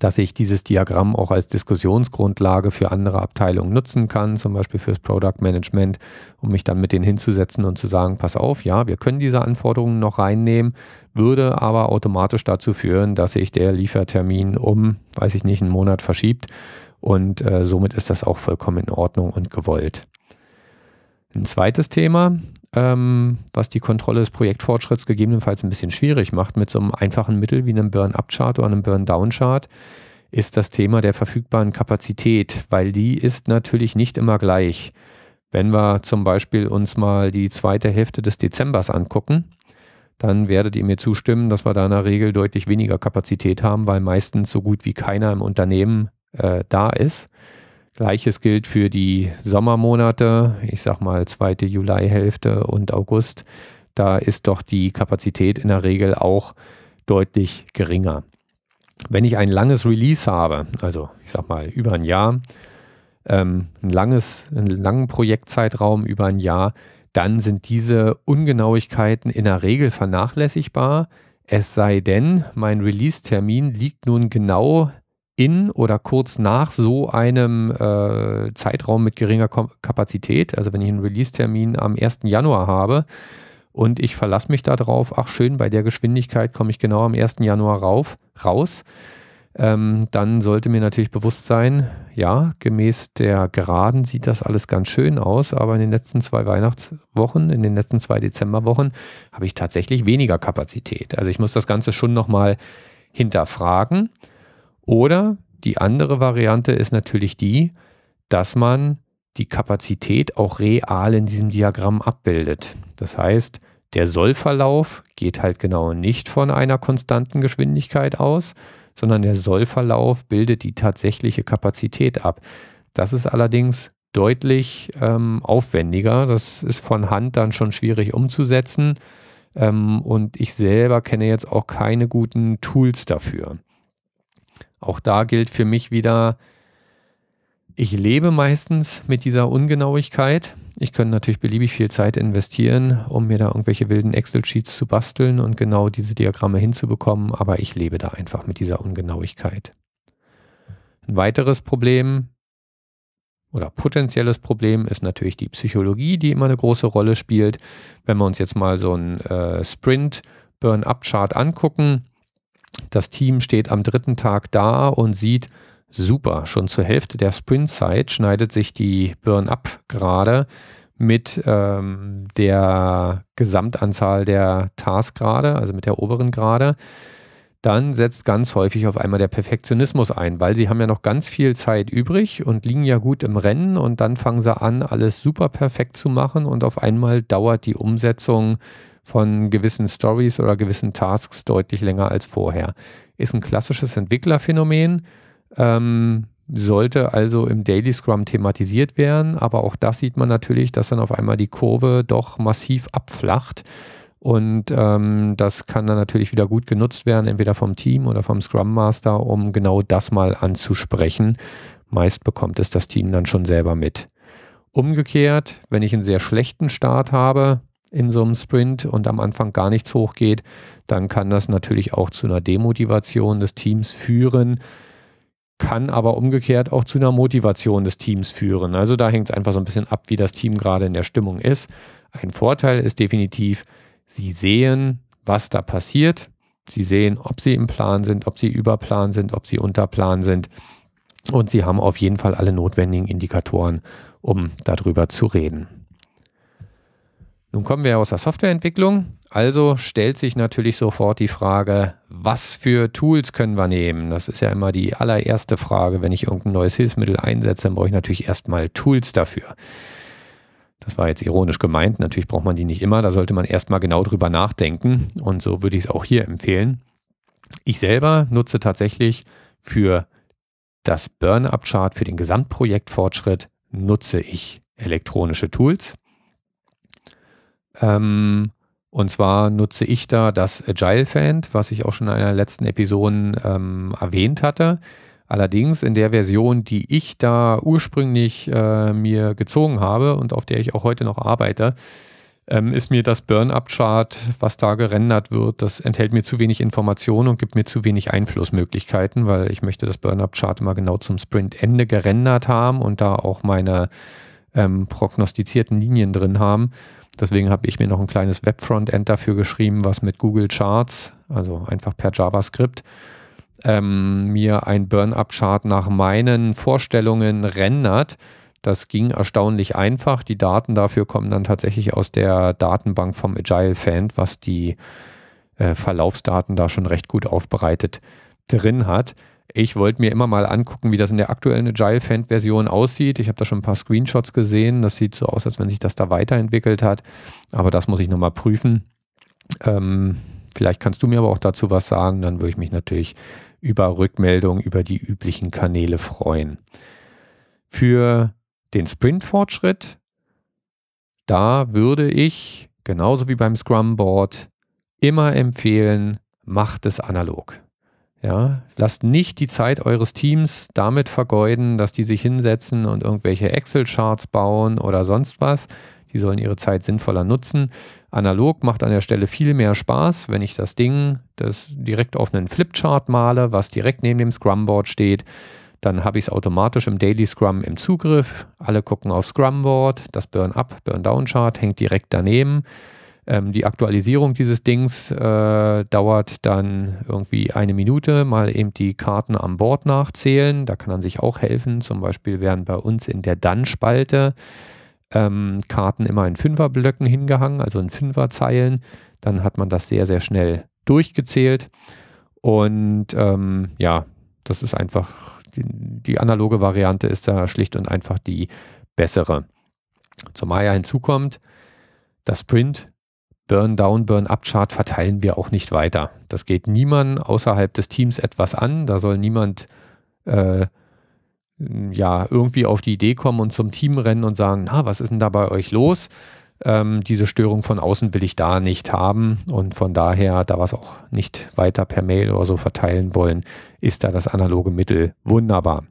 dass ich dieses Diagramm auch als Diskussionsgrundlage für andere Abteilungen nutzen kann, zum Beispiel fürs Product Management, um mich dann mit denen hinzusetzen und zu sagen, pass auf, ja, wir können diese Anforderungen noch reinnehmen, würde aber automatisch dazu führen, dass sich der Liefertermin um, weiß ich nicht, einen Monat verschiebt und äh, somit ist das auch vollkommen in Ordnung und gewollt. Ein zweites Thema, ähm, was die Kontrolle des Projektfortschritts gegebenenfalls ein bisschen schwierig macht mit so einem einfachen Mittel wie einem Burn-Up-Chart oder einem Burn-Down-Chart, ist das Thema der verfügbaren Kapazität, weil die ist natürlich nicht immer gleich. Wenn wir zum Beispiel uns mal die zweite Hälfte des Dezembers angucken, dann werdet ihr mir zustimmen, dass wir da in der Regel deutlich weniger Kapazität haben, weil meistens so gut wie keiner im Unternehmen äh, da ist. Gleiches gilt für die Sommermonate, ich sag mal zweite Julihälfte und August. Da ist doch die Kapazität in der Regel auch deutlich geringer. Wenn ich ein langes Release habe, also ich sag mal über ein Jahr, ähm, ein langes, einen langen Projektzeitraum über ein Jahr, dann sind diese Ungenauigkeiten in der Regel vernachlässigbar. Es sei denn, mein Release-Termin liegt nun genau in oder kurz nach so einem äh, Zeitraum mit geringer Kom Kapazität, also wenn ich einen Release-Termin am 1. Januar habe und ich verlasse mich darauf, ach schön, bei der Geschwindigkeit komme ich genau am 1. Januar rauf, raus, ähm, dann sollte mir natürlich bewusst sein, ja, gemäß der Geraden sieht das alles ganz schön aus, aber in den letzten zwei Weihnachtswochen, in den letzten zwei Dezemberwochen habe ich tatsächlich weniger Kapazität. Also ich muss das Ganze schon nochmal hinterfragen. Oder die andere Variante ist natürlich die, dass man die Kapazität auch real in diesem Diagramm abbildet. Das heißt, der Sollverlauf geht halt genau nicht von einer konstanten Geschwindigkeit aus, sondern der Sollverlauf bildet die tatsächliche Kapazität ab. Das ist allerdings deutlich ähm, aufwendiger. Das ist von Hand dann schon schwierig umzusetzen. Ähm, und ich selber kenne jetzt auch keine guten Tools dafür. Auch da gilt für mich wieder, ich lebe meistens mit dieser Ungenauigkeit. Ich könnte natürlich beliebig viel Zeit investieren, um mir da irgendwelche wilden Excel-Sheets zu basteln und genau diese Diagramme hinzubekommen, aber ich lebe da einfach mit dieser Ungenauigkeit. Ein weiteres Problem oder potenzielles Problem ist natürlich die Psychologie, die immer eine große Rolle spielt. Wenn wir uns jetzt mal so einen äh, Sprint-Burn-Up-Chart angucken, das Team steht am dritten Tag da und sieht, Super, schon zur Hälfte der Sprintzeit schneidet sich die Burn-Up gerade mit ähm, der Gesamtanzahl der Taskgrade, also mit der oberen Grade. Dann setzt ganz häufig auf einmal der Perfektionismus ein, weil sie haben ja noch ganz viel Zeit übrig und liegen ja gut im Rennen und dann fangen sie an, alles super perfekt zu machen und auf einmal dauert die Umsetzung von gewissen Stories oder gewissen Tasks deutlich länger als vorher. Ist ein klassisches Entwicklerphänomen ähm, sollte also im Daily Scrum thematisiert werden, aber auch das sieht man natürlich, dass dann auf einmal die Kurve doch massiv abflacht. Und ähm, das kann dann natürlich wieder gut genutzt werden, entweder vom Team oder vom Scrum Master, um genau das mal anzusprechen. Meist bekommt es das Team dann schon selber mit. Umgekehrt, wenn ich einen sehr schlechten Start habe in so einem Sprint und am Anfang gar nichts hochgeht, dann kann das natürlich auch zu einer Demotivation des Teams führen kann aber umgekehrt auch zu einer Motivation des Teams führen. Also da hängt es einfach so ein bisschen ab, wie das Team gerade in der Stimmung ist. Ein Vorteil ist definitiv, sie sehen, was da passiert. Sie sehen, ob sie im Plan sind, ob sie über Plan sind, ob sie unter Plan sind. Und sie haben auf jeden Fall alle notwendigen Indikatoren, um darüber zu reden. Nun kommen wir aus der Softwareentwicklung. Also stellt sich natürlich sofort die Frage, was für Tools können wir nehmen? Das ist ja immer die allererste Frage. Wenn ich irgendein neues Hilfsmittel einsetze, dann brauche ich natürlich erstmal Tools dafür. Das war jetzt ironisch gemeint. Natürlich braucht man die nicht immer. Da sollte man erstmal genau drüber nachdenken. Und so würde ich es auch hier empfehlen. Ich selber nutze tatsächlich für das Burn-Up-Chart, für den Gesamtprojektfortschritt, nutze ich elektronische Tools. Ähm, und zwar nutze ich da das Agile Fand, was ich auch schon in einer letzten Episode ähm, erwähnt hatte. Allerdings in der Version, die ich da ursprünglich äh, mir gezogen habe und auf der ich auch heute noch arbeite, ähm, ist mir das Burn-Up-Chart, was da gerendert wird, das enthält mir zu wenig Informationen und gibt mir zu wenig Einflussmöglichkeiten, weil ich möchte das Burn-Up-Chart immer genau zum Sprintende gerendert haben und da auch meine ähm, prognostizierten Linien drin haben. Deswegen habe ich mir noch ein kleines Web-Frontend dafür geschrieben, was mit Google Charts, also einfach per JavaScript, ähm, mir ein Burn-Up-Chart nach meinen Vorstellungen rendert. Das ging erstaunlich einfach. Die Daten dafür kommen dann tatsächlich aus der Datenbank vom Agile Fan, was die äh, Verlaufsdaten da schon recht gut aufbereitet drin hat. Ich wollte mir immer mal angucken, wie das in der aktuellen Agile Fan Version aussieht. Ich habe da schon ein paar Screenshots gesehen. Das sieht so aus, als wenn sich das da weiterentwickelt hat. Aber das muss ich nochmal prüfen. Ähm, vielleicht kannst du mir aber auch dazu was sagen. Dann würde ich mich natürlich über Rückmeldungen über die üblichen Kanäle freuen. Für den Sprint-Fortschritt, da würde ich, genauso wie beim Scrum Board, immer empfehlen, macht es analog. Ja, lasst nicht die Zeit eures Teams damit vergeuden, dass die sich hinsetzen und irgendwelche Excel-Charts bauen oder sonst was. Die sollen ihre Zeit sinnvoller nutzen. Analog macht an der Stelle viel mehr Spaß, wenn ich das Ding das direkt auf einen Flipchart male, was direkt neben dem Scrumboard steht. Dann habe ich es automatisch im Daily Scrum im Zugriff. Alle gucken auf Scrumboard. Das Burn-Up, Burn-Down-Chart hängt direkt daneben. Ähm, die Aktualisierung dieses Dings äh, dauert dann irgendwie eine Minute, mal eben die Karten am Board nachzählen. Da kann man sich auch helfen. Zum Beispiel werden bei uns in der Dann-Spalte ähm, Karten immer in Fünferblöcken hingehangen, also in Fünferzeilen. Dann hat man das sehr, sehr schnell durchgezählt. Und ähm, ja, das ist einfach, die, die, analoge Variante ist da schlicht und einfach die bessere. Zumal ja hinzukommt, das Sprint Burn Down, Burn Up Chart verteilen wir auch nicht weiter. Das geht niemand außerhalb des Teams etwas an. Da soll niemand äh, ja irgendwie auf die Idee kommen und zum Team rennen und sagen, na, was ist denn da bei euch los? Ähm, diese Störung von außen will ich da nicht haben und von daher, da wir es auch nicht weiter per Mail oder so verteilen wollen, ist da das analoge Mittel wunderbar.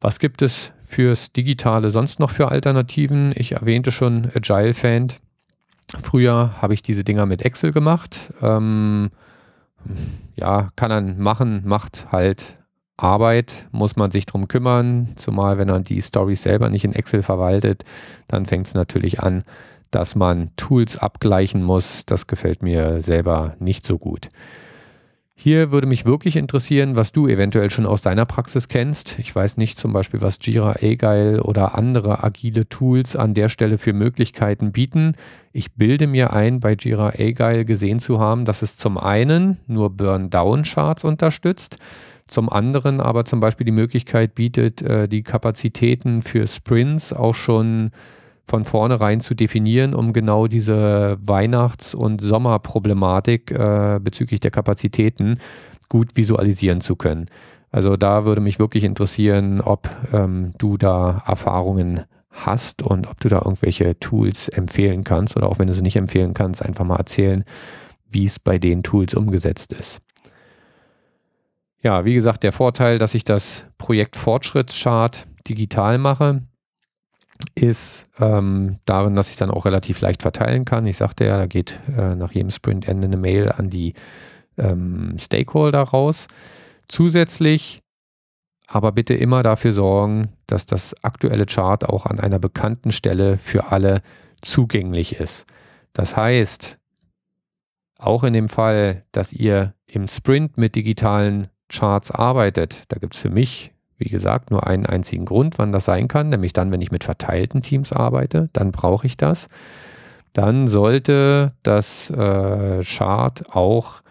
Was gibt es fürs Digitale sonst noch für Alternativen? Ich erwähnte schon Agile Fan. Früher habe ich diese Dinger mit Excel gemacht. Ähm, ja, kann man machen, macht halt Arbeit, muss man sich drum kümmern, zumal wenn man die Stories selber nicht in Excel verwaltet, dann fängt es natürlich an, dass man Tools abgleichen muss. Das gefällt mir selber nicht so gut. Hier würde mich wirklich interessieren, was du eventuell schon aus deiner Praxis kennst. Ich weiß nicht zum Beispiel, was Jira Agile oder andere agile Tools an der Stelle für Möglichkeiten bieten. Ich bilde mir ein, bei Jira Agile gesehen zu haben, dass es zum einen nur Burn-Down-Charts unterstützt, zum anderen aber zum Beispiel die Möglichkeit bietet, äh, die Kapazitäten für Sprints auch schon von vornherein zu definieren, um genau diese Weihnachts- und Sommerproblematik äh, bezüglich der Kapazitäten gut visualisieren zu können. Also da würde mich wirklich interessieren, ob ähm, du da Erfahrungen hast und ob du da irgendwelche Tools empfehlen kannst oder auch wenn du sie nicht empfehlen kannst, einfach mal erzählen, wie es bei den Tools umgesetzt ist. Ja, wie gesagt, der Vorteil, dass ich das Projekt Fortschrittschart digital mache, ist ähm, darin, dass ich dann auch relativ leicht verteilen kann. Ich sagte ja, da geht äh, nach jedem Sprintende eine Mail an die ähm, Stakeholder raus. Zusätzlich aber bitte immer dafür sorgen, dass das aktuelle Chart auch an einer bekannten Stelle für alle zugänglich ist. Das heißt, auch in dem Fall, dass ihr im Sprint mit digitalen Charts arbeitet, da gibt es für mich wie gesagt, nur einen einzigen Grund, wann das sein kann, nämlich dann, wenn ich mit verteilten Teams arbeite, dann brauche ich das. Dann sollte das äh, Chart auch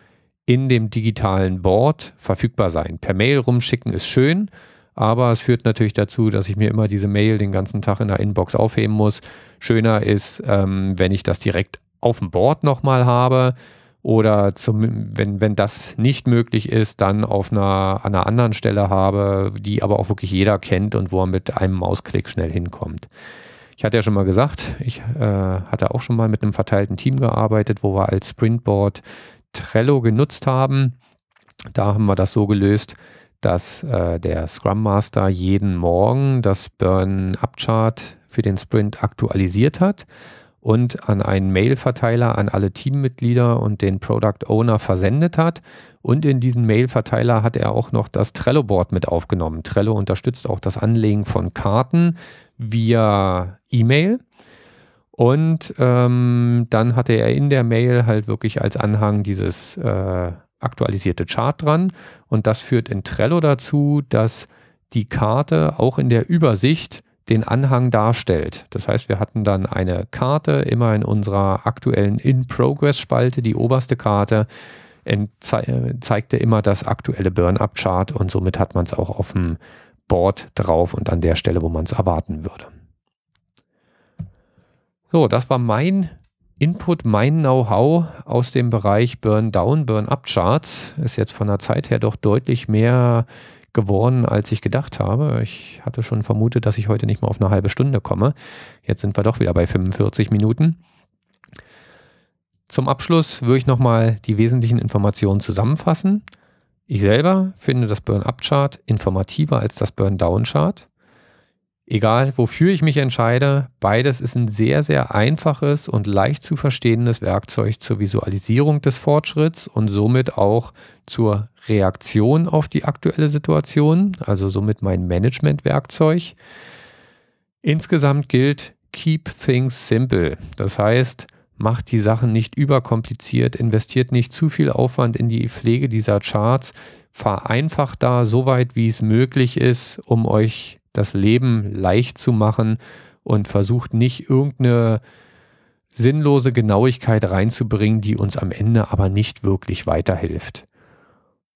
in dem digitalen Board verfügbar sein. Per Mail rumschicken ist schön, aber es führt natürlich dazu, dass ich mir immer diese Mail den ganzen Tag in der Inbox aufheben muss. Schöner ist, ähm, wenn ich das direkt auf dem Board nochmal habe oder zum, wenn, wenn das nicht möglich ist, dann auf einer, an einer anderen Stelle habe, die aber auch wirklich jeder kennt und wo er mit einem Mausklick schnell hinkommt. Ich hatte ja schon mal gesagt, ich äh, hatte auch schon mal mit einem verteilten Team gearbeitet, wo wir als Sprintboard Trello genutzt haben. Da haben wir das so gelöst, dass äh, der Scrum Master jeden Morgen das Burn-Up-Chart für den Sprint aktualisiert hat und an einen Mail-Verteiler an alle Teammitglieder und den Product Owner versendet hat. Und in diesen Mail-Verteiler hat er auch noch das Trello-Board mit aufgenommen. Trello unterstützt auch das Anlegen von Karten via E-Mail. Und ähm, dann hatte er in der Mail halt wirklich als Anhang dieses äh, aktualisierte Chart dran. Und das führt in Trello dazu, dass die Karte auch in der Übersicht den Anhang darstellt. Das heißt, wir hatten dann eine Karte immer in unserer aktuellen In-Progress-Spalte, die oberste Karte zeigte immer das aktuelle Burn-Up-Chart und somit hat man es auch auf dem Board drauf und an der Stelle, wo man es erwarten würde. So, das war mein Input, mein Know-how aus dem Bereich Burn-Down, Burn-Up-Charts. Ist jetzt von der Zeit her doch deutlich mehr geworden, als ich gedacht habe. Ich hatte schon vermutet, dass ich heute nicht mal auf eine halbe Stunde komme. Jetzt sind wir doch wieder bei 45 Minuten. Zum Abschluss würde ich nochmal die wesentlichen Informationen zusammenfassen. Ich selber finde das Burn-Up-Chart informativer als das Burn-Down-Chart. Egal, wofür ich mich entscheide, beides ist ein sehr, sehr einfaches und leicht zu verstehendes Werkzeug zur Visualisierung des Fortschritts und somit auch zur Reaktion auf die aktuelle Situation, also somit mein Management-Werkzeug. Insgesamt gilt, keep things simple. Das heißt, macht die Sachen nicht überkompliziert, investiert nicht zu viel Aufwand in die Pflege dieser Charts, vereinfacht da so weit, wie es möglich ist, um euch das Leben leicht zu machen und versucht nicht irgendeine sinnlose Genauigkeit reinzubringen, die uns am Ende aber nicht wirklich weiterhilft.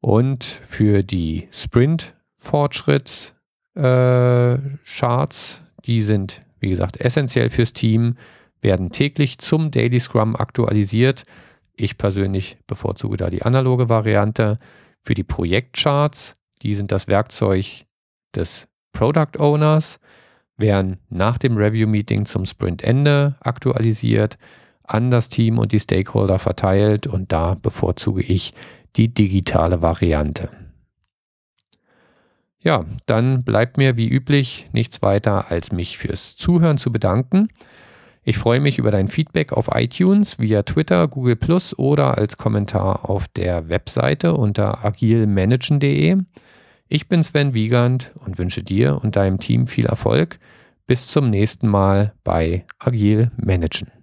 Und für die Sprint-Fortschritts-Charts, äh, die sind, wie gesagt, essentiell fürs Team, werden täglich zum Daily Scrum aktualisiert. Ich persönlich bevorzuge da die analoge Variante. Für die Projektcharts, die sind das Werkzeug des Product Owners, werden nach dem Review-Meeting zum Sprintende aktualisiert, an das Team und die Stakeholder verteilt und da bevorzuge ich die digitale Variante. Ja, dann bleibt mir wie üblich nichts weiter, als mich fürs Zuhören zu bedanken. Ich freue mich über dein Feedback auf iTunes, via Twitter, Google Plus oder als Kommentar auf der Webseite unter agilmanagen.de. Ich bin Sven Wiegand und wünsche dir und deinem Team viel Erfolg. Bis zum nächsten Mal bei Agil Managen.